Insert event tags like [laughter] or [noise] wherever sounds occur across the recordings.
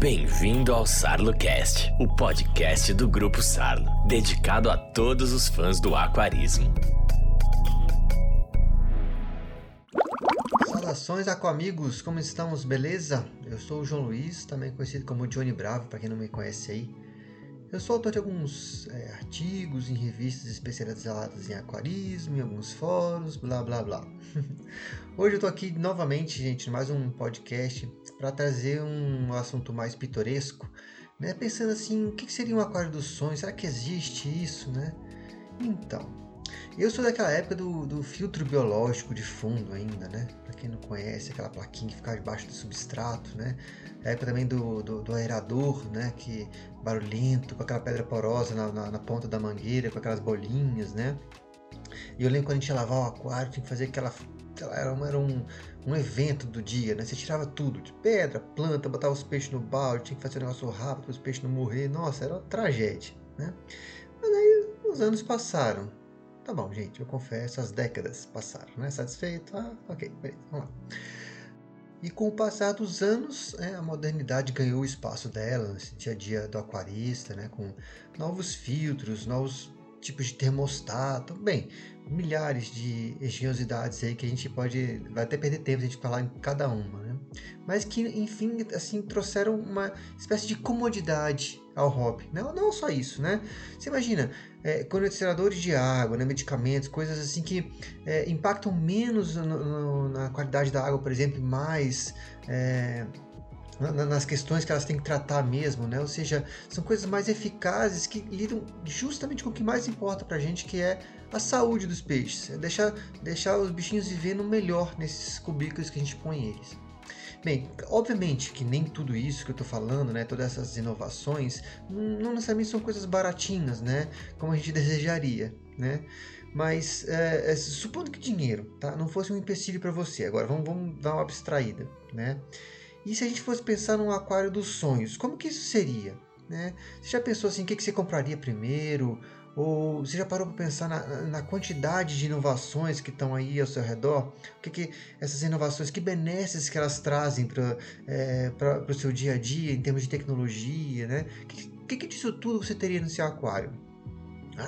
Bem-vindo ao SarloCast, o podcast do Grupo Sarlo, dedicado a todos os fãs do aquarismo. Saudações aquamigos, como estamos? Beleza? Eu sou o João Luiz, também conhecido como Johnny Bravo, para quem não me conhece aí. Eu sou autor de alguns é, artigos em revistas especializadas em aquarismo, em alguns fóruns, blá blá blá. [laughs] Hoje eu estou aqui novamente, gente, mais um podcast para trazer um assunto mais pitoresco, né? Pensando assim, o que seria um aquário dos sonhos? Será que existe isso, né? Então, eu sou daquela época do, do filtro biológico de fundo ainda, né? Para quem não conhece, aquela plaquinha que ficava debaixo do substrato, né? A época também do, do, do, aerador, né? Que barulhento, com aquela pedra porosa na, na, na, ponta da mangueira, com aquelas bolinhas, né? E eu lembro quando a gente ia lavar o aquário, tinha que fazer aquela... Era, uma, era um, um evento do dia, né? Você tirava tudo, de pedra, planta, botava os peixes no balde, tinha que fazer um negócio rápido para os peixes não morrer. Nossa, era uma tragédia, né? Mas aí os anos passaram, Tá bom, gente, eu confesso, as décadas passaram, né? Satisfeito? Ah, ok, beleza, vamos lá. E com o passar dos anos, é, a modernidade ganhou o espaço dela nesse dia a dia do aquarista, né? Com novos filtros, novos tipos de termostato, bem, milhares de engenhosidades aí que a gente pode, vai até perder tempo a gente falar em cada uma, né? Mas que, enfim, assim, trouxeram uma espécie de comodidade ao hobby. Não, não só isso, né? Você imagina, é, condicionadores de água, né, medicamentos, coisas assim que é, impactam menos no, no, na qualidade da água, por exemplo, mais é, nas questões que elas têm que tratar mesmo, né? Ou seja, são coisas mais eficazes que lidam justamente com o que mais importa para a gente, que é a saúde dos peixes, é deixar, deixar os bichinhos vivendo melhor nesses cubículos que a gente põe eles. Bem, obviamente que nem tudo isso que eu estou falando, né, todas essas inovações, não necessariamente são coisas baratinhas, né, como a gente desejaria, né? Mas é, é, supondo que dinheiro, tá, não fosse um empecilho para você. Agora vamos, vamos dar uma abstraída, né? E se a gente fosse pensar num aquário dos sonhos, como que isso seria? Né? Você já pensou assim, o que, que você compraria primeiro? Ou você já parou para pensar na, na, quantidade de inovações que estão aí ao seu redor? O que, que essas inovações, que benesses que elas trazem para é, o seu dia a dia em termos de tecnologia, né? O que, que disso tudo você teria no seu aquário?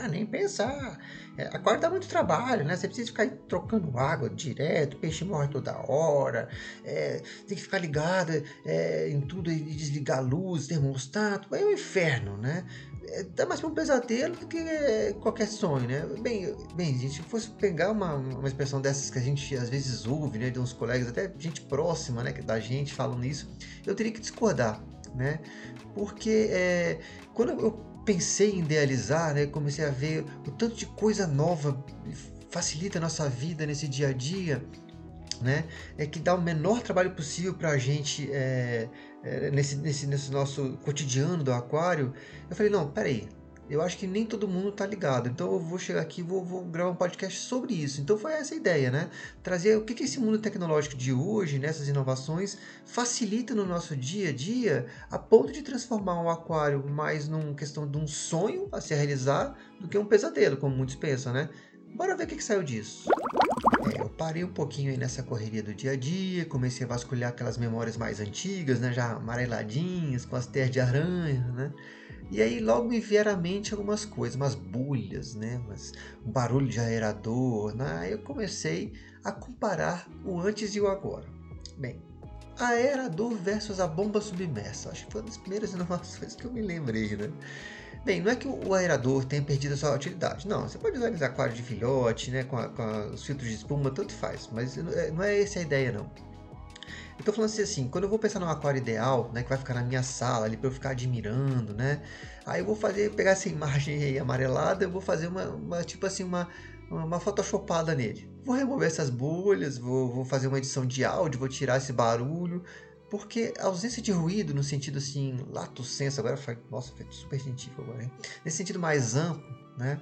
Ah, nem pensar. É, aquário dá muito trabalho, né? Você precisa ficar trocando água direto, peixe morre toda hora, é, tem que ficar ligado é, em tudo e desligar a luz, termostato. É um inferno, né? é, dá mais para um pesadelo do que é, qualquer sonho, né? Bem, bem, se fosse pegar uma, uma expressão dessas que a gente às vezes ouve, né, de uns colegas, até gente próxima, né, da gente falando isso, eu teria que discordar, né? Porque é, quando eu pensei em idealizar, né, comecei a ver o tanto de coisa nova facilita a nossa vida nesse dia a dia, né? É que dá o menor trabalho possível para a gente é, é, nesse, nesse, nesse nosso cotidiano do aquário, eu falei, não, peraí, eu acho que nem todo mundo tá ligado. Então eu vou chegar aqui e vou, vou, gravar um podcast sobre isso. Então foi essa a ideia, né? Trazer o que, que esse mundo tecnológico de hoje, nessas inovações, facilita no nosso dia a dia, a ponto de transformar um aquário mais numa questão de um sonho a se realizar do que um pesadelo, como muitos pensam, né? Bora ver o que, que saiu disso. É, eu parei um pouquinho aí nessa correria do dia a dia, comecei a vasculhar aquelas memórias mais antigas, né, já amareladinhas, com as terras de aranha, né? E aí logo me vieram à mente algumas coisas, umas bulhas, né? Mas um barulho de aerador, né? Aí eu comecei a comparar o antes e o agora. Bem, aerador versus a bomba submersa. Acho que foi uma das primeiras [laughs] inovações que eu me lembrei, né? Bem, não é que o aerador tenha perdido a sua utilidade. Não, você pode usar eles aquários de filhote, né, com, a, com a, os filtros de espuma, tanto faz. Mas não é, é essa a ideia, não. Eu tô falando assim, assim, quando eu vou pensar num aquário ideal, né, que vai ficar na minha sala ali para eu ficar admirando, né? Aí eu vou fazer, pegar essa imagem aí amarelada, eu vou fazer uma, uma tipo assim, uma, uma photoshopada nele. Vou remover essas bolhas, vou, vou fazer uma edição de áudio, vou tirar esse barulho, porque a ausência de ruído, no sentido assim, lato senso, agora nossa, super científico agora, hein? nesse sentido mais amplo, né?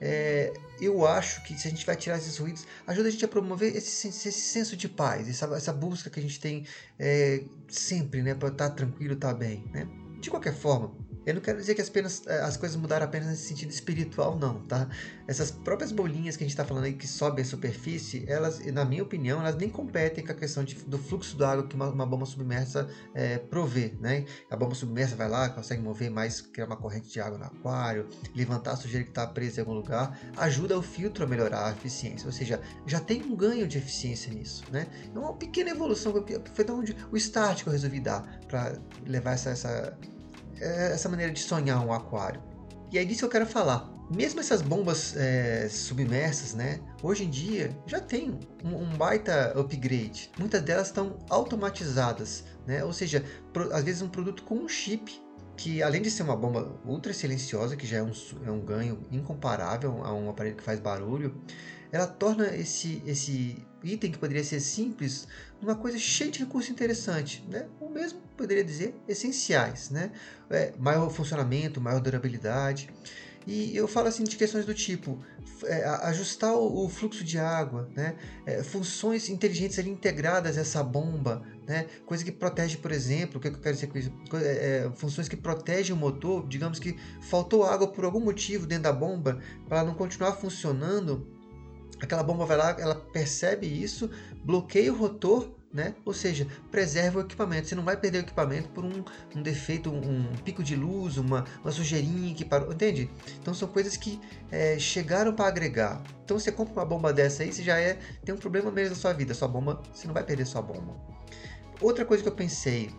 É, eu acho que se a gente vai tirar esses ruídos, ajuda a gente a promover esse, esse senso de paz, essa, essa, busca que a gente tem é, sempre, né, para estar tá tranquilo, estar tá bem, né? De qualquer forma, Eu não quero dizer que eh, as coisas mudaram apenas nesse sentido espiritual, não, tá? Essas próprias bolinhas que a gente está falando aí que sobem a superfície, elas, na minha opinião, elas nem competem com a questão de, do fluxo da água que uma, uma bomba submersa é, provê, né? A bomba submersa vai lá, consegue mover mais, criar uma corrente de água no aquário, levantar a sujeira que está presa em algum lugar, ajuda o filtro a melhorar a eficiência, ou seja, já tem um ganho de eficiência nisso, né? É uma pequena evolução, foi de onde o start que eu resolvi dar para levar essa, essa essa maneira de sonhar um aquário. E é disso que eu quero falar. Mesmo essas bombas é, submersas, né? Hoje em dia já tem um, um, baita upgrade. Muitas delas estão automatizadas, né? Ou seja, pro, às vezes um produto com um chip que além de ser uma bomba ultra silenciosa, que já é um, é um ganho incomparável a um aparelho que faz barulho, ela torna esse, esse item que poderia ser simples uma coisa cheia de recursos interessantes, né? ou mesmo poderia dizer essenciais, né? É, maior funcionamento, maior durabilidade. E eu falo assim de questões do tipo é, ajustar o, o, fluxo de água, né? É, funções inteligentes ali integradas a essa bomba, né? coisa que protege, por exemplo, o que eu quero dizer com isso? É, é, funções que protegem o motor, digamos que faltou água por algum motivo dentro da bomba para não continuar funcionando aquela bomba vai lá, ela percebe isso, bloqueia o rotor, né? Ou seja, preserva o equipamento. Você não vai perder o equipamento por um, um defeito, um, um, pico de luz, uma, uma sujeirinha que parou, entende? Então são coisas que é, chegaram para agregar. Então você compra uma bomba dessa aí, você já é tem um problema mesmo na sua vida. Sua bomba, você não vai perder sua bomba. Outra coisa que eu pensei,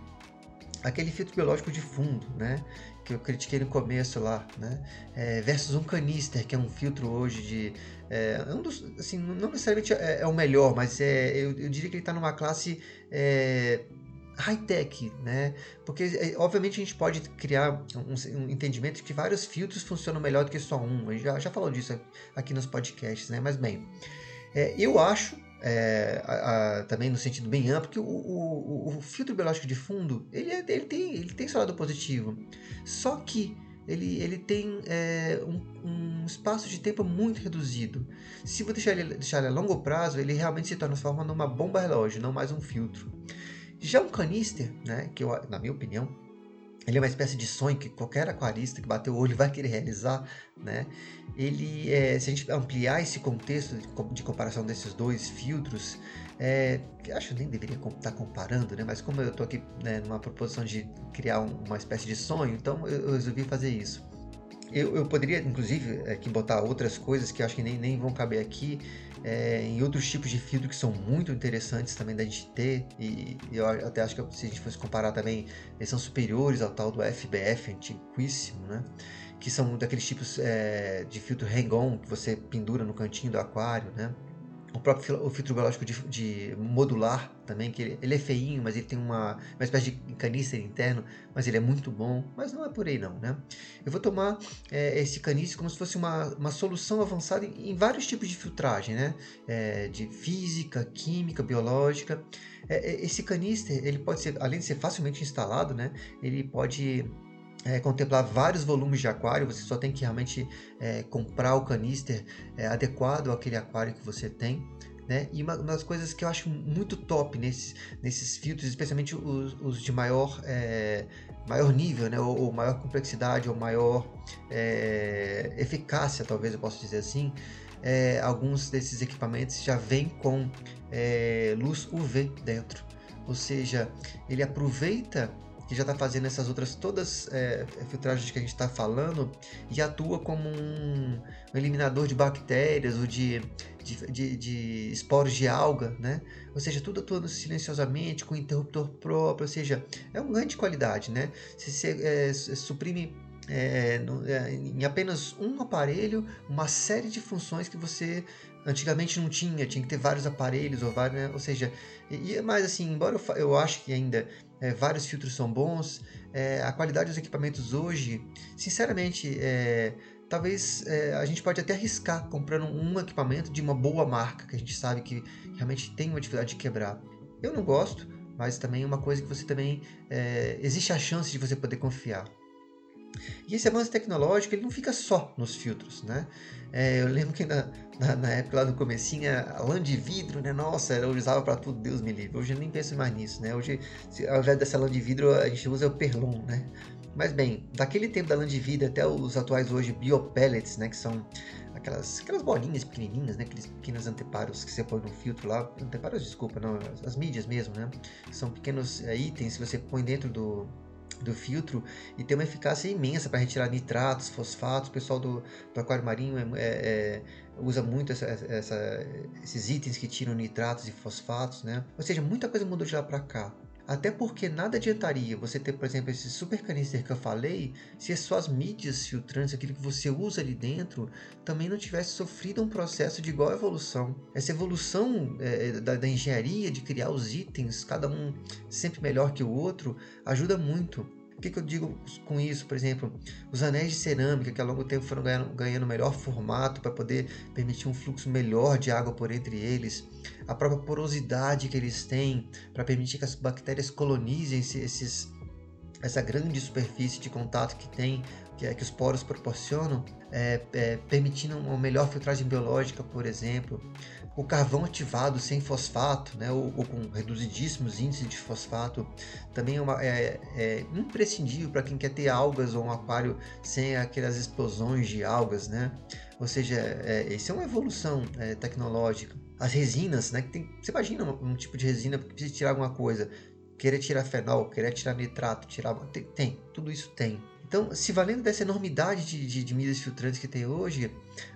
aquele filtro biológico de fundo, né? Que eu critiquei no começo lá, né? É, versus um canister, que é um filtro hoje de é, é, um dos, assim, não necessariamente é, é o melhor, mas é, eu, eu diria que ele está numa classe é, high-tech, né? Porque, é, obviamente, a gente pode criar um, um, entendimento de que vários filtros funcionam melhor do que só um. A gente já, já falou disso aqui nos podcasts, né? Mas, bem, eu acho, é, a, a, também no sentido bem amplo, que o, o, o, filtro biológico de fundo, ele, ele, tem, ele tem seu lado positivo. Só que ele, ele tem é, um, um, espaço de tempo muito reduzido. Se você deixar ele, deixar ele a longo prazo, ele realmente se torna forma numa bomba relógio, não mais um filtro. Já um canister, né, que eu, na minha opinião, ele é uma espécie de sonho que qualquer aquarista que bater o olho vai querer realizar, né? Ele, é, se a gente ampliar esse contexto de, comparação desses dois filtros, é, acho que nem deveria estar tá comparando, né? Mas como eu estou aqui né, numa proposição de criar um, uma espécie de sonho, então eu, eu resolvi fazer isso. Eu, eu poderia, inclusive, aqui botar outras coisas que acho que nem, nem vão caber aqui, é, em outros tipos de filtro que são muito interessantes também da gente ter, e, e eu até acho que se a gente fosse comparar também, eles são superiores ao tal do FBF, antiquíssimo, né? Que são daqueles tipos é, de filtro hang-on que você pendura no cantinho do aquário, né? O próprio o filtro biológico de, de, modular também, que ele, ele, é feinho, mas ele tem uma, uma espécie de canister interno, mas ele é muito bom, mas não é por aí não, né? Eu vou tomar é, esse canister como se fosse uma, uma solução avançada em, em vários tipos de filtragem, né? É, de física, química, biológica. É, é esse canister, ele pode ser, além de ser facilmente instalado, né? Ele pode é, contemplar vários volumes de aquário, você só tem que realmente é, comprar o canister é, adequado àquele aquário que você tem. Né? E uma, uma, das coisas que eu acho muito top nesses, nesses filtros, especialmente os, os de maior, é, maior nível, né? ou, ou, maior complexidade, ou maior é, eficácia, talvez eu possa dizer assim, é, alguns desses equipamentos já vêm com luz UV dentro. Ou seja, ele aproveita que já está fazendo essas outras todas é, filtragens que a gente está falando e atua como um, eliminador de bactérias ou de, de, de, de, esporos de alga, né? Ou seja, tudo atuando silenciosamente com interruptor próprio, ou seja, é um ganho de qualidade, né? Se você é, suprime é, no, é, em apenas um aparelho uma série de funções que você antigamente não tinha, tinha que ter vários aparelhos ou vários, né? ou seja, e, mas assim, embora eu, eu acho que ainda é, vários filtros são bons. É, a qualidade dos equipamentos hoje, sinceramente, é, talvez é, a gente pode até arriscar comprando um equipamento de uma boa marca, que a gente sabe que realmente tem uma dificuldade de quebrar. Eu não gosto, mas também é uma coisa que você também. É, existe a chance de você poder confiar. E esse avanço tecnológico ele não fica só nos filtros, né? É, eu lembro que na, na, na, época lá no comecinho, a lã de vidro, né? Nossa, eu usava para tudo, Deus me livre. Hoje eu nem penso mais nisso, né? Hoje, se, ao invés dessa lã de vidro, a gente usa o perlon, né? Mas bem, daquele tempo da lã de vidro até os atuais hoje biopellets, né? Que são aquelas, aquelas bolinhas pequenininhas, né? Aqueles pequenos anteparos que você põe no filtro lá. Anteparos, desculpa, não, as, as mídias mesmo, né? São pequenos é, itens que você põe dentro do, do filtro e tem uma eficácia imensa para retirar nitratos, fosfatos. O pessoal do, do aquário marinho é, é, é, usa muito essa, essa, esses itens que tiram nitratos e fosfatos, né? Ou seja, muita coisa mudou de lá para cá. Até porque nada adiantaria você ter, por exemplo, esse super canister que eu falei, se as suas mídias filtrantes, aquilo que você usa ali dentro, também não tivesse sofrido um processo de igual evolução. Essa evolução é, da, da engenharia, de criar os itens, cada um sempre melhor que o outro, ajuda muito. O que, que, eu digo com isso? Por exemplo, os anéis de cerâmica que ao longo do tempo foram ganhando, ganhando melhor formato para poder permitir um fluxo melhor de água por entre eles, a própria porosidade que eles têm para permitir que as bactérias colonizem esses, essa grande superfície de contato que tem, que, é, que os poros proporcionam, é, é, permitindo uma melhor filtragem biológica, por exemplo, o carvão ativado sem fosfato, né, ou, ou com reduzidíssimos índices de fosfato, também é, uma, é, é imprescindível para quem quer ter algas ou um aquário sem aquelas explosões de algas, né? Ou seja, é, isso é uma evolução é, tecnológica. As resinas, né? Que tem, você imagina um, um tipo de resina que precisa tirar alguma coisa, querer tirar fenol, querer tirar nitrato, tirar tem, tem tudo isso tem. Então, se valendo dessa enormidade de, de, de, mídias filtrantes que tem hoje,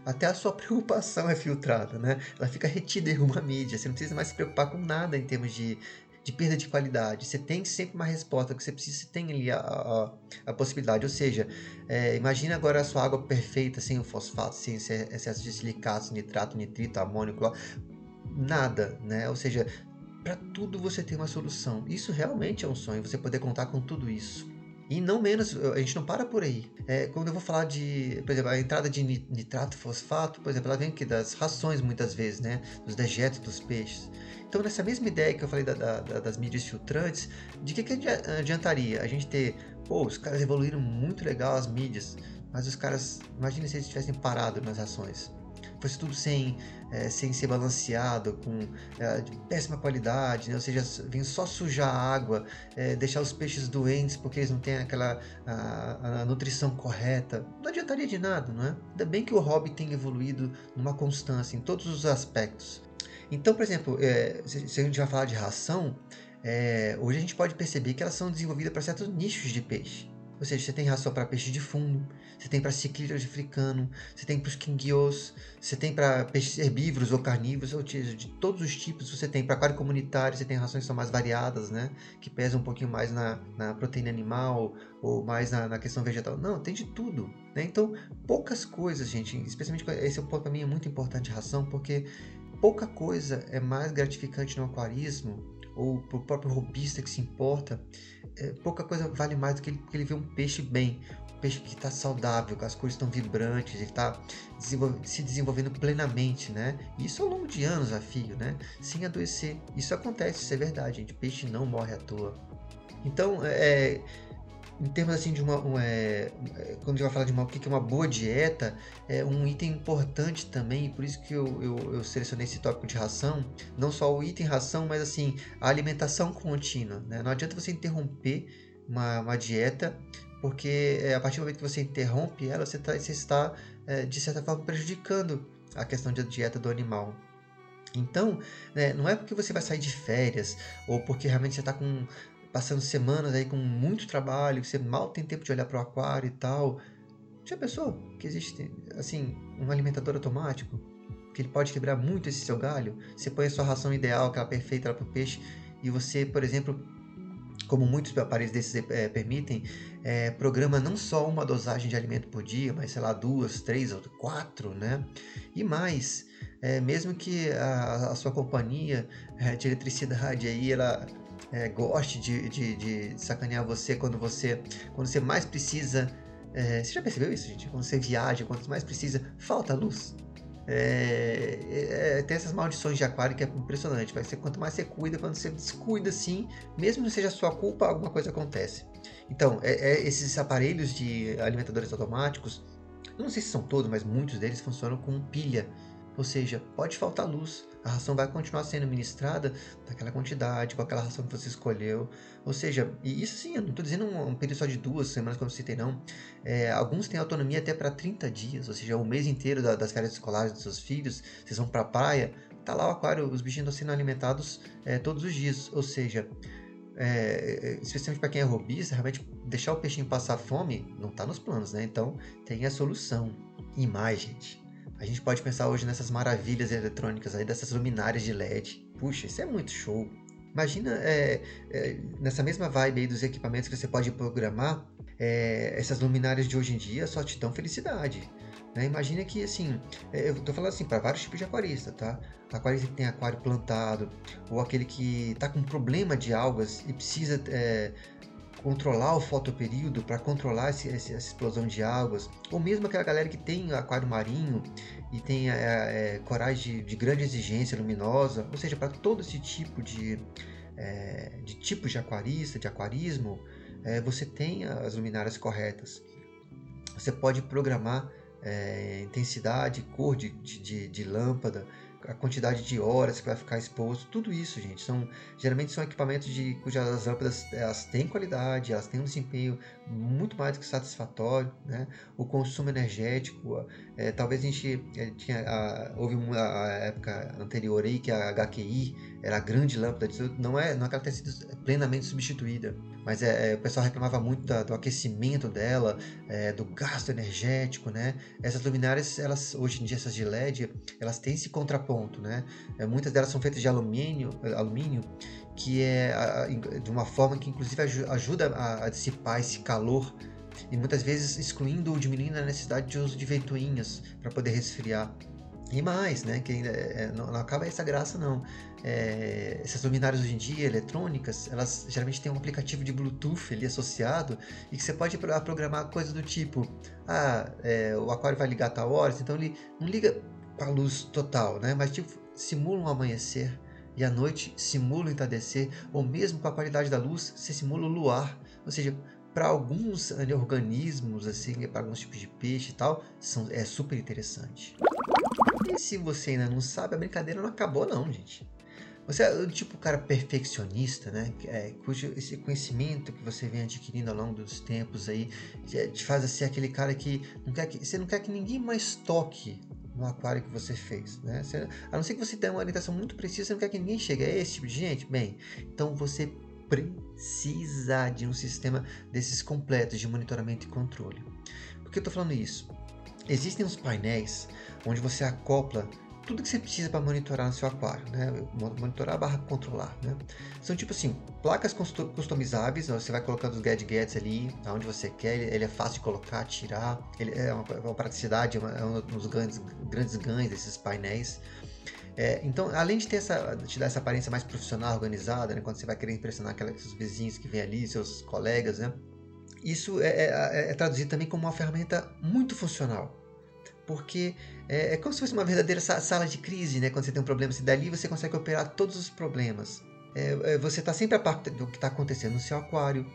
até a sua [laughs] preocupação é filtrada, né? Ela fica retida em uma mídia. Você não precisa mais se preocupar com nada em termos de, de perda de qualidade. Você tem sempre uma resposta que você precisa, você tem ali a, a, a possibilidade. Ou seja, é, imagina agora a sua água perfeita, sem o fosfato, sem excesso de silicatos, nitrato, nitrito, amônio, nada, né? Ou seja, para tudo você tem uma solução. Isso realmente é um sonho, você poder contar com tudo isso. E não menos, a gente não para por aí. É, quando eu vou falar de, por exemplo, a entrada de nitrato fosfato, por exemplo, ela vem aqui das rações muitas vezes, né? Dos dejetos dos peixes. Então, nessa mesma ideia que eu falei da, da, das mídias filtrantes, de que, que adiantaria a gente ter, pô, os caras evoluíram muito legal as mídias, mas os caras, imagina se eles tivessem parado nas rações fosse tudo sem, é, sem ser balanceado, com é, de péssima qualidade, né? ou seja, vem só sujar a água, é, deixar os peixes doentes porque eles não têm aquela a, a, nutrição correta, não adiantaria de nada, não é? Ainda bem que o hobby tem evoluído numa constância em todos os aspectos. Então, por exemplo, é, se, a gente vai falar de ração, é, hoje a gente pode perceber que elas são desenvolvidas para certos nichos de peixe. Ou seja, você tem ração para peixe de fundo, você tem para ciclídeos africano, você tem para os quinguios, você tem para peixes herbívoros ou carnívoros, ou de todos os tipos. Você tem para aquário comunitário, você tem rações que são mais variadas, né? Que pesam um pouquinho mais na, na proteína animal ou mais na, na, questão vegetal. Não, tem de tudo. Né? Então, poucas coisas, gente, especialmente esse é um ponto para mim é muito importante ração, porque pouca coisa é mais gratificante no aquarismo ou para o próprio robista que se importa, é, pouca coisa vale mais do que ele, que ele um peixe bem, peixe que está saudável, que as cores estão vibrantes, ele está se desenvolvendo plenamente, né? Isso ao longo de anos a fio, né? Sem adoecer. Isso acontece, isso é verdade, gente. Peixe não morre à toa. Então, é, em termos assim de uma, é, é, quando a gente vai falar de uma, o que é uma boa dieta, é um item importante também, e por isso que eu, eu, eu, selecionei esse tópico de ração, não só o item ração, mas assim, a alimentação contínua. Né? Não adianta você interromper uma, uma dieta, porque é, a partir do momento que você interrompe ela, você, tá, você está, é, de certa forma, prejudicando a questão da dieta do animal. Então, né, não é porque você vai sair de férias ou porque realmente você está passando semanas aí com muito trabalho, que você mal tem tempo de olhar para o aquário e tal. Já pensou que existe, assim, um alimentador automático? Que ele pode quebrar muito esse seu galho? Você põe a sua ração ideal, aquela perfeita para o peixe, e você, por exemplo, como muitos aparelhos desses é, permitem, é, programa não só uma dosagem de alimento por dia, mas sei lá, duas, três ou quatro, né? E mais, é, mesmo que a, a sua companhia de eletricidade aí, ela goste de, de, de, sacanear você quando você quando você mais precisa. Você já percebeu isso, gente? Quando você viaja, quando mais precisa, falta luz. É, é, tem essas maldições de aquário que é impressionante. Vai ser quanto mais você cuida, quando você descuida assim, mesmo que seja sua culpa, alguma coisa acontece. Então, é, é, esses aparelhos de alimentadores automáticos, não sei se são todos, mas muitos deles funcionam com pilha. Ou seja, pode faltar luz, a ração vai continuar sendo ministrada naquela quantidade, com aquela ração que você escolheu. Ou seja, e isso sim, eu não estou dizendo um, um, período só de duas semanas, como eu citei, não. É, alguns têm autonomia até para 30 dias, ou seja, o mês inteiro da, das férias escolares dos seus filhos, vocês vão para a praia, tá lá o aquário, os bichinhos estão sendo alimentados é, todos os dias. Ou seja, é, especialmente para quem é robista, realmente deixar o peixinho passar fome não está nos planos, né? Então tem a solução. E mais, gente. A gente pode pensar hoje nessas maravilhas eletrônicas aí, dessas luminárias de LED. Puxa, isso é muito show. Imagina é, é, nessa mesma vibe aí dos equipamentos que você pode programar, é, essas luminárias de hoje em dia só te dão felicidade. Né? Imagina que, assim, é, eu tô falando assim para vários tipos de aquarista, tá? Aquarista que tem aquário plantado, ou aquele que está com problema de algas e precisa é, controlar o fotoperíodo para controlar esse, essa explosão de águas, ou mesmo aquela galera que tem aquário marinho e tem é, é, corais de, de, grande exigência luminosa, ou seja, para todo esse tipo de, é, de tipos de aquarista, de aquarismo, é, você tem as luminárias corretas. Você pode programar é, intensidade, cor de, de, de lâmpada, a quantidade de horas que vai ficar exposto, tudo isso, gente, são geralmente são equipamentos de cujas lâmpadas elas têm qualidade, elas têm um desempenho muito mais do que satisfatório, né? O consumo energético, é, talvez a gente é, tinha a, houve uma a época anterior aí que a HQI era a grande lâmpada, não é não é que ela tenha sido plenamente substituída, mas é, é, o pessoal reclamava muito da, do aquecimento dela, é, do gasto energético, né? Essas luminárias, elas hoje em dia essas de LED, elas têm esse contraponto, né? É, muitas delas são feitas de alumínio, alumínio que é a, de uma forma que inclusive ajuda a, a dissipar esse calor e muitas vezes excluindo ou diminuindo a necessidade de uso de ventoinhas para poder resfriar. E mais, né? Que ainda é, não, não, acaba essa graça, não. É, essas luminárias hoje em dia, eletrônicas, elas geralmente têm um aplicativo de Bluetooth ali associado e que você pode programar coisas do tipo: ah, é, o aquário vai ligar a tal horas, então ele não liga com a luz total, né? Mas tipo, simula um amanhecer e à noite simula o entardecer, ou mesmo com a qualidade da luz, você simula o luar. Ou seja, para alguns organismos, assim, para alguns tipos de peixe e tal, são, é super interessante. E se você ainda não sabe, a brincadeira não acabou não, gente. Você é o tipo cara perfeccionista, né? É, cujo esse conhecimento que você vem adquirindo ao longo dos tempos aí te faz ser aquele cara que não quer que você não quer que ninguém mais toque no aquário que você fez, né? Você, a não ser que você tenha uma orientação muito precisa, você não quer que ninguém chegue. É esse tipo de gente? Bem, então você precisa de um sistema desses completos de monitoramento e controle. Por que eu estou falando isso? Existem uns painéis onde você acopla tudo que você precisa para monitorar no seu aquário, né? Monitorar barra controlar, né? São tipo assim, placas customizáveis, você vai colocando os gadgets ali, aonde você quer, ele é fácil de colocar, tirar, ele é uma, é uma praticidade, é, um dos grandes, grandes ganhos desses painéis. É, então, além de ter essa, te dar essa aparência mais profissional, organizada, né? Quando você vai querer impressionar aqueles vizinhos que vêm ali, seus colegas, né? Isso é, é, é, é traduzido também como uma ferramenta muito funcional porque é, é, como se fosse uma verdadeira sala de crise, né? Quando você tem um problema, se dali você consegue operar todos os problemas. É, você está sempre a par do que está acontecendo no seu aquário.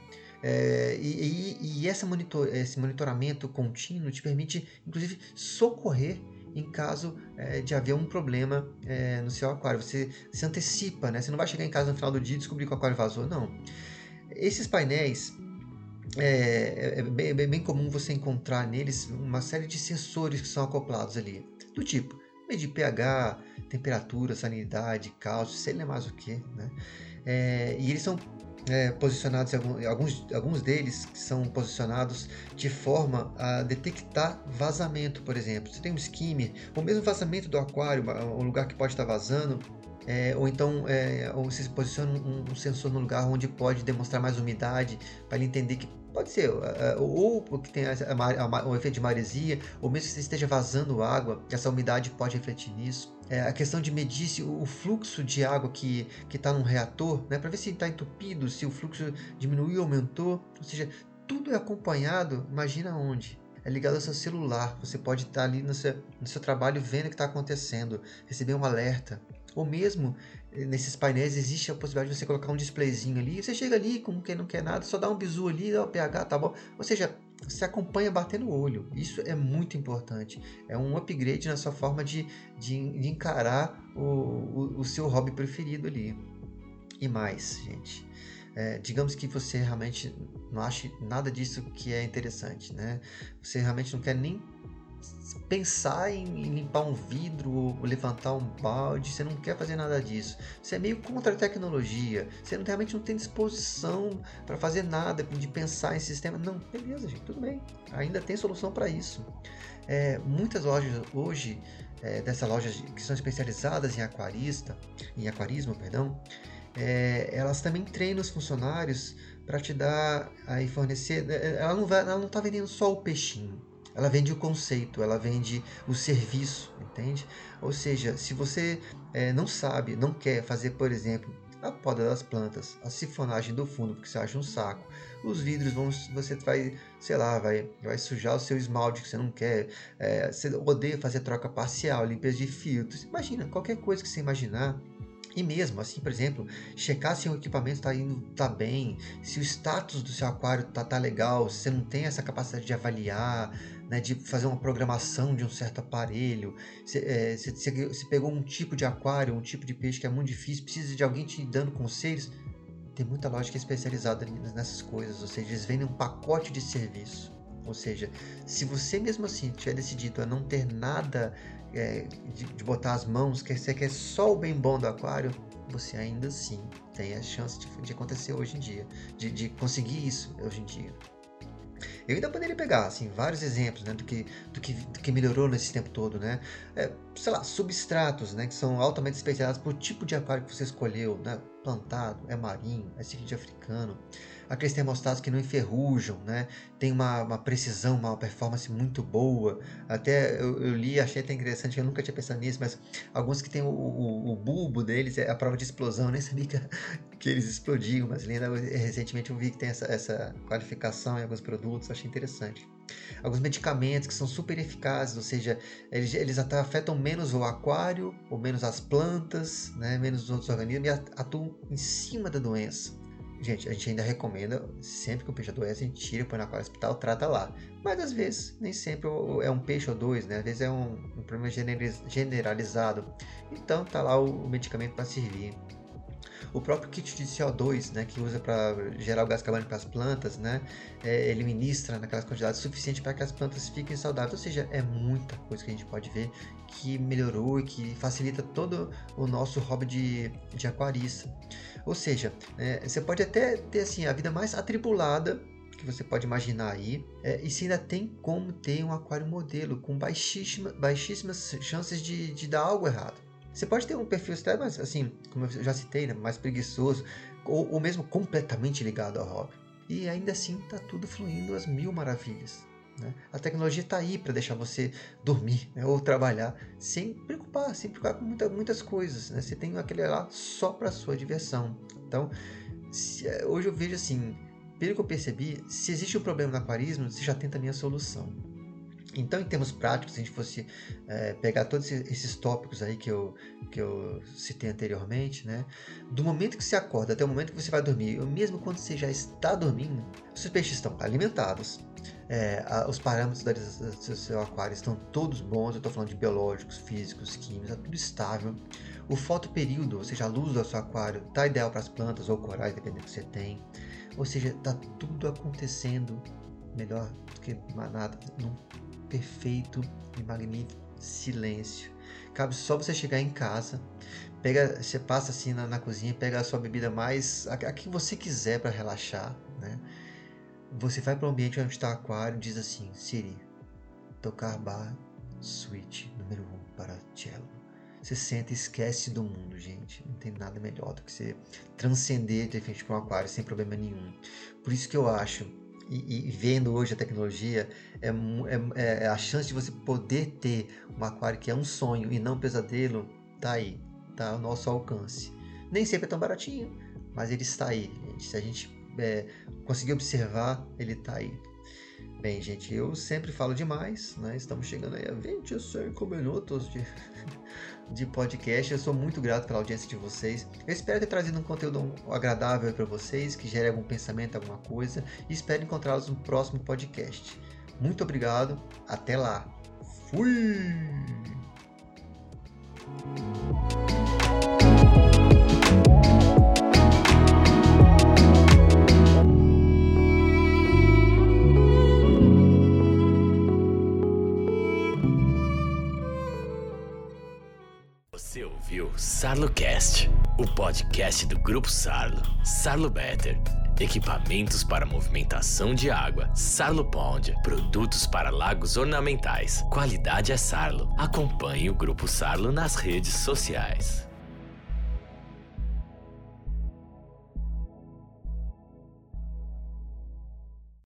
É, e, e, e monitor, esse monitoramento contínuo te permite, inclusive, socorrer em caso é, de haver um problema é, no seu aquário. Você se antecipa, né? Você não vai chegar em casa no final do dia e descobrir que o aquário vazou, não. Esses painéis é, é, bem, é bem, comum você encontrar neles uma série de sensores que são acoplados ali, do tipo medir pH, temperatura, salinidade, cálcio, sei lá mais o que, né? É, e eles são é, posicionados, alguns, alguns deles são posicionados de forma a detectar vazamento, por exemplo. Você tem um skimmer, ou mesmo vazamento do aquário, um lugar que pode estar vazando, é, ou então é, ou você posiciona um, um, sensor no lugar onde pode demonstrar mais umidade, para ele entender que Pode ser, ou que tem o efeito de maresia, ou mesmo que você esteja vazando água, essa umidade pode refletir nisso. É, a questão de medir se o fluxo de água que está num reator, né, para ver se está entupido, se o fluxo diminuiu ou aumentou. Ou seja, tudo é acompanhado, imagina onde? é ligado ao seu celular. Você pode estar ali no seu, no seu trabalho vendo o que está acontecendo, receber um alerta. Ou mesmo eh, nesses painéis existe a possibilidade de você colocar um displayzinho ali. Você chega ali com quem não quer nada, só dá um bizu ali, dá o pH, tá bom? Ou seja, você acompanha batendo o olho. Isso é muito importante. É um upgrade na sua forma de, de, de encarar o, o, o, seu hobby preferido ali. E mais, gente. É, digamos que você realmente não ache nada disso que é interessante, né? Você realmente não quer nem pensar em, limpar um vidro ou levantar um balde, você não quer fazer nada disso. Você é meio contra a tecnologia, você não, realmente não tem disposição para fazer nada, de pensar em sistema. Não, beleza, gente, tudo bem. Ainda tem solução para isso. É, muitas lojas hoje, é, dessas lojas que são especializadas em aquarista, em aquarismo, perdão, é, elas também treinam os funcionários para te dar aí fornecer. É, ela não ela não está vendendo só o peixinho ela vende o conceito, ela vende o serviço, entende? Ou seja, se você é, não sabe, não quer fazer, por exemplo, a poda das plantas, a sifonagem do fundo, porque você acha um saco, os vidros vão, você vai, sei lá, vai, vai sujar o seu esmalte que você não quer, é, você odeia fazer troca parcial, limpeza de filtros, imagina, qualquer coisa que você imaginar, e mesmo assim, por exemplo, checar se o equipamento está indo tá bem, se o status do seu aquário tá, tá legal, se você não tem essa capacidade de avaliar, né, de fazer uma programação de um certo aparelho. Você, é, pegou um tipo de aquário, um tipo de peixe que é muito difícil, precisa de alguém te dando conselhos. Tem muita lógica especializada nessas coisas, ou seja, eles vendem um pacote de serviço. Ou seja, se você mesmo assim tiver decidido a não ter nada é, de, de, botar as mãos, que você quer só o bem bom do aquário, você ainda assim tem a chance de, de acontecer hoje em dia, de, de conseguir isso hoje em dia. Eu ainda poderia pegar, assim, vários exemplos, né, do que, do que, do que melhorou nesse tempo todo, né? É, sei lá, substratos, né, que são altamente especializados por tipo de aquário que você escolheu, né? Plantado, é marinho, é ciclo de africano aqueles termostatos que não enferrujam, né? Tem uma, uma precisão, uma performance muito boa. Até eu, eu li, achei até interessante, eu nunca tinha pensado nisso, mas alguns que tem o, o, o bulbo deles é a prova de explosão, eu nem sabia que, [laughs] que eles explodiam, mas ainda recentemente eu vi que tem essa, essa qualificação em alguns produtos, achei interessante alguns medicamentos que são super eficazes, ou seja, eles, eles afetam menos o aquário, ou menos as plantas, né, menos os outros organismos e atuam em cima da doença. Gente, a gente ainda recomenda, sempre que o peixe adoece, a gente tira, põe na aquário hospital, trata lá. Mas às vezes, nem sempre é um peixe ou dois, né? Às vezes é um, um problema generalizado. Então tá lá o, o medicamento para servir. O próprio kit de CO2, né, que usa para gerar o gás carbônico para as plantas, né, é, ele ministra naquelas quantidades suficientes para que as plantas fiquem saudáveis. Ou seja, é muita coisa que a gente pode ver que melhorou e que facilita todo o nosso hobby de, de aquarista. Ou seja, é, você pode até ter assim, a vida mais atribulada que você pode imaginar aí, é, e se ainda tem como ter um aquário modelo com baixíssima, baixíssimas chances de, de dar algo errado. Você pode ter um perfil até mais, assim, como eu já citei, né, mais preguiçoso, ou, ou mesmo completamente ligado ao hobby. E ainda assim está tudo fluindo às mil maravilhas. Né? A tecnologia está aí para deixar você dormir né? ou trabalhar sem preocupar, sem preocupar com muita, muitas coisas. Né? Você tem aquele lá só para sua diversão. Então, se, eh, hoje eu vejo assim, pelo que eu percebi, se existe um problema no aquarismo, você já também a solução. Então, em termos práticos, se a gente fosse é, pegar todos esses tópicos aí que eu, que eu citei anteriormente, né? Do momento que você acorda até o momento que você vai dormir, ou mesmo quando você já está dormindo, os peixes estão alimentados, é, a, os parâmetros do seu aquário estão todos bons, eu estou falando de biológicos, físicos, químicos, é tudo estável. O fotoperíodo, ou seja, a luz do seu aquário, está ideal para as plantas ou corais, dependendo do que você tem. Ou seja, está tudo acontecendo melhor do que nada, num perfeito e magnífico silêncio. Cabe só você chegar em casa, pega, você passa assim na, na cozinha, pega a sua bebida mais, a, a que você quiser para relaxar, né? Você vai para o ambiente onde está o aquário e diz assim: Siri, tocar bar suíte número 1 um para cello. Você senta e esquece do mundo, gente. Não tem nada melhor do que você transcender de frente para um aquário sem problema nenhum. Por isso que eu acho, e, e vendo hoje a tecnologia, é, é, é, a chance de você poder ter um aquário que é um sonho e não um pesadelo, tá aí, tá ao nosso alcance. Nem sempre é tão baratinho, mas ele está aí. Gente. Se a gente é, conseguir observar, ele está aí. Bem, gente, eu sempre falo demais, né? Estamos chegando aí a 25 minutos de, de podcast. Eu sou muito grato pela audiência de vocês. Eu espero ter trazido um conteúdo agradável para vocês, que gere algum pensamento, alguma coisa. E espero encontrá-los no próximo podcast. Muito obrigado. Até lá. Fui! SarloCast, o podcast do Grupo Sarlo. Sarlo Better. Equipamentos para movimentação de água. Sarlo Pond. Produtos para lagos ornamentais. Qualidade é Sarlo. Acompanhe o Grupo Sarlo nas redes sociais.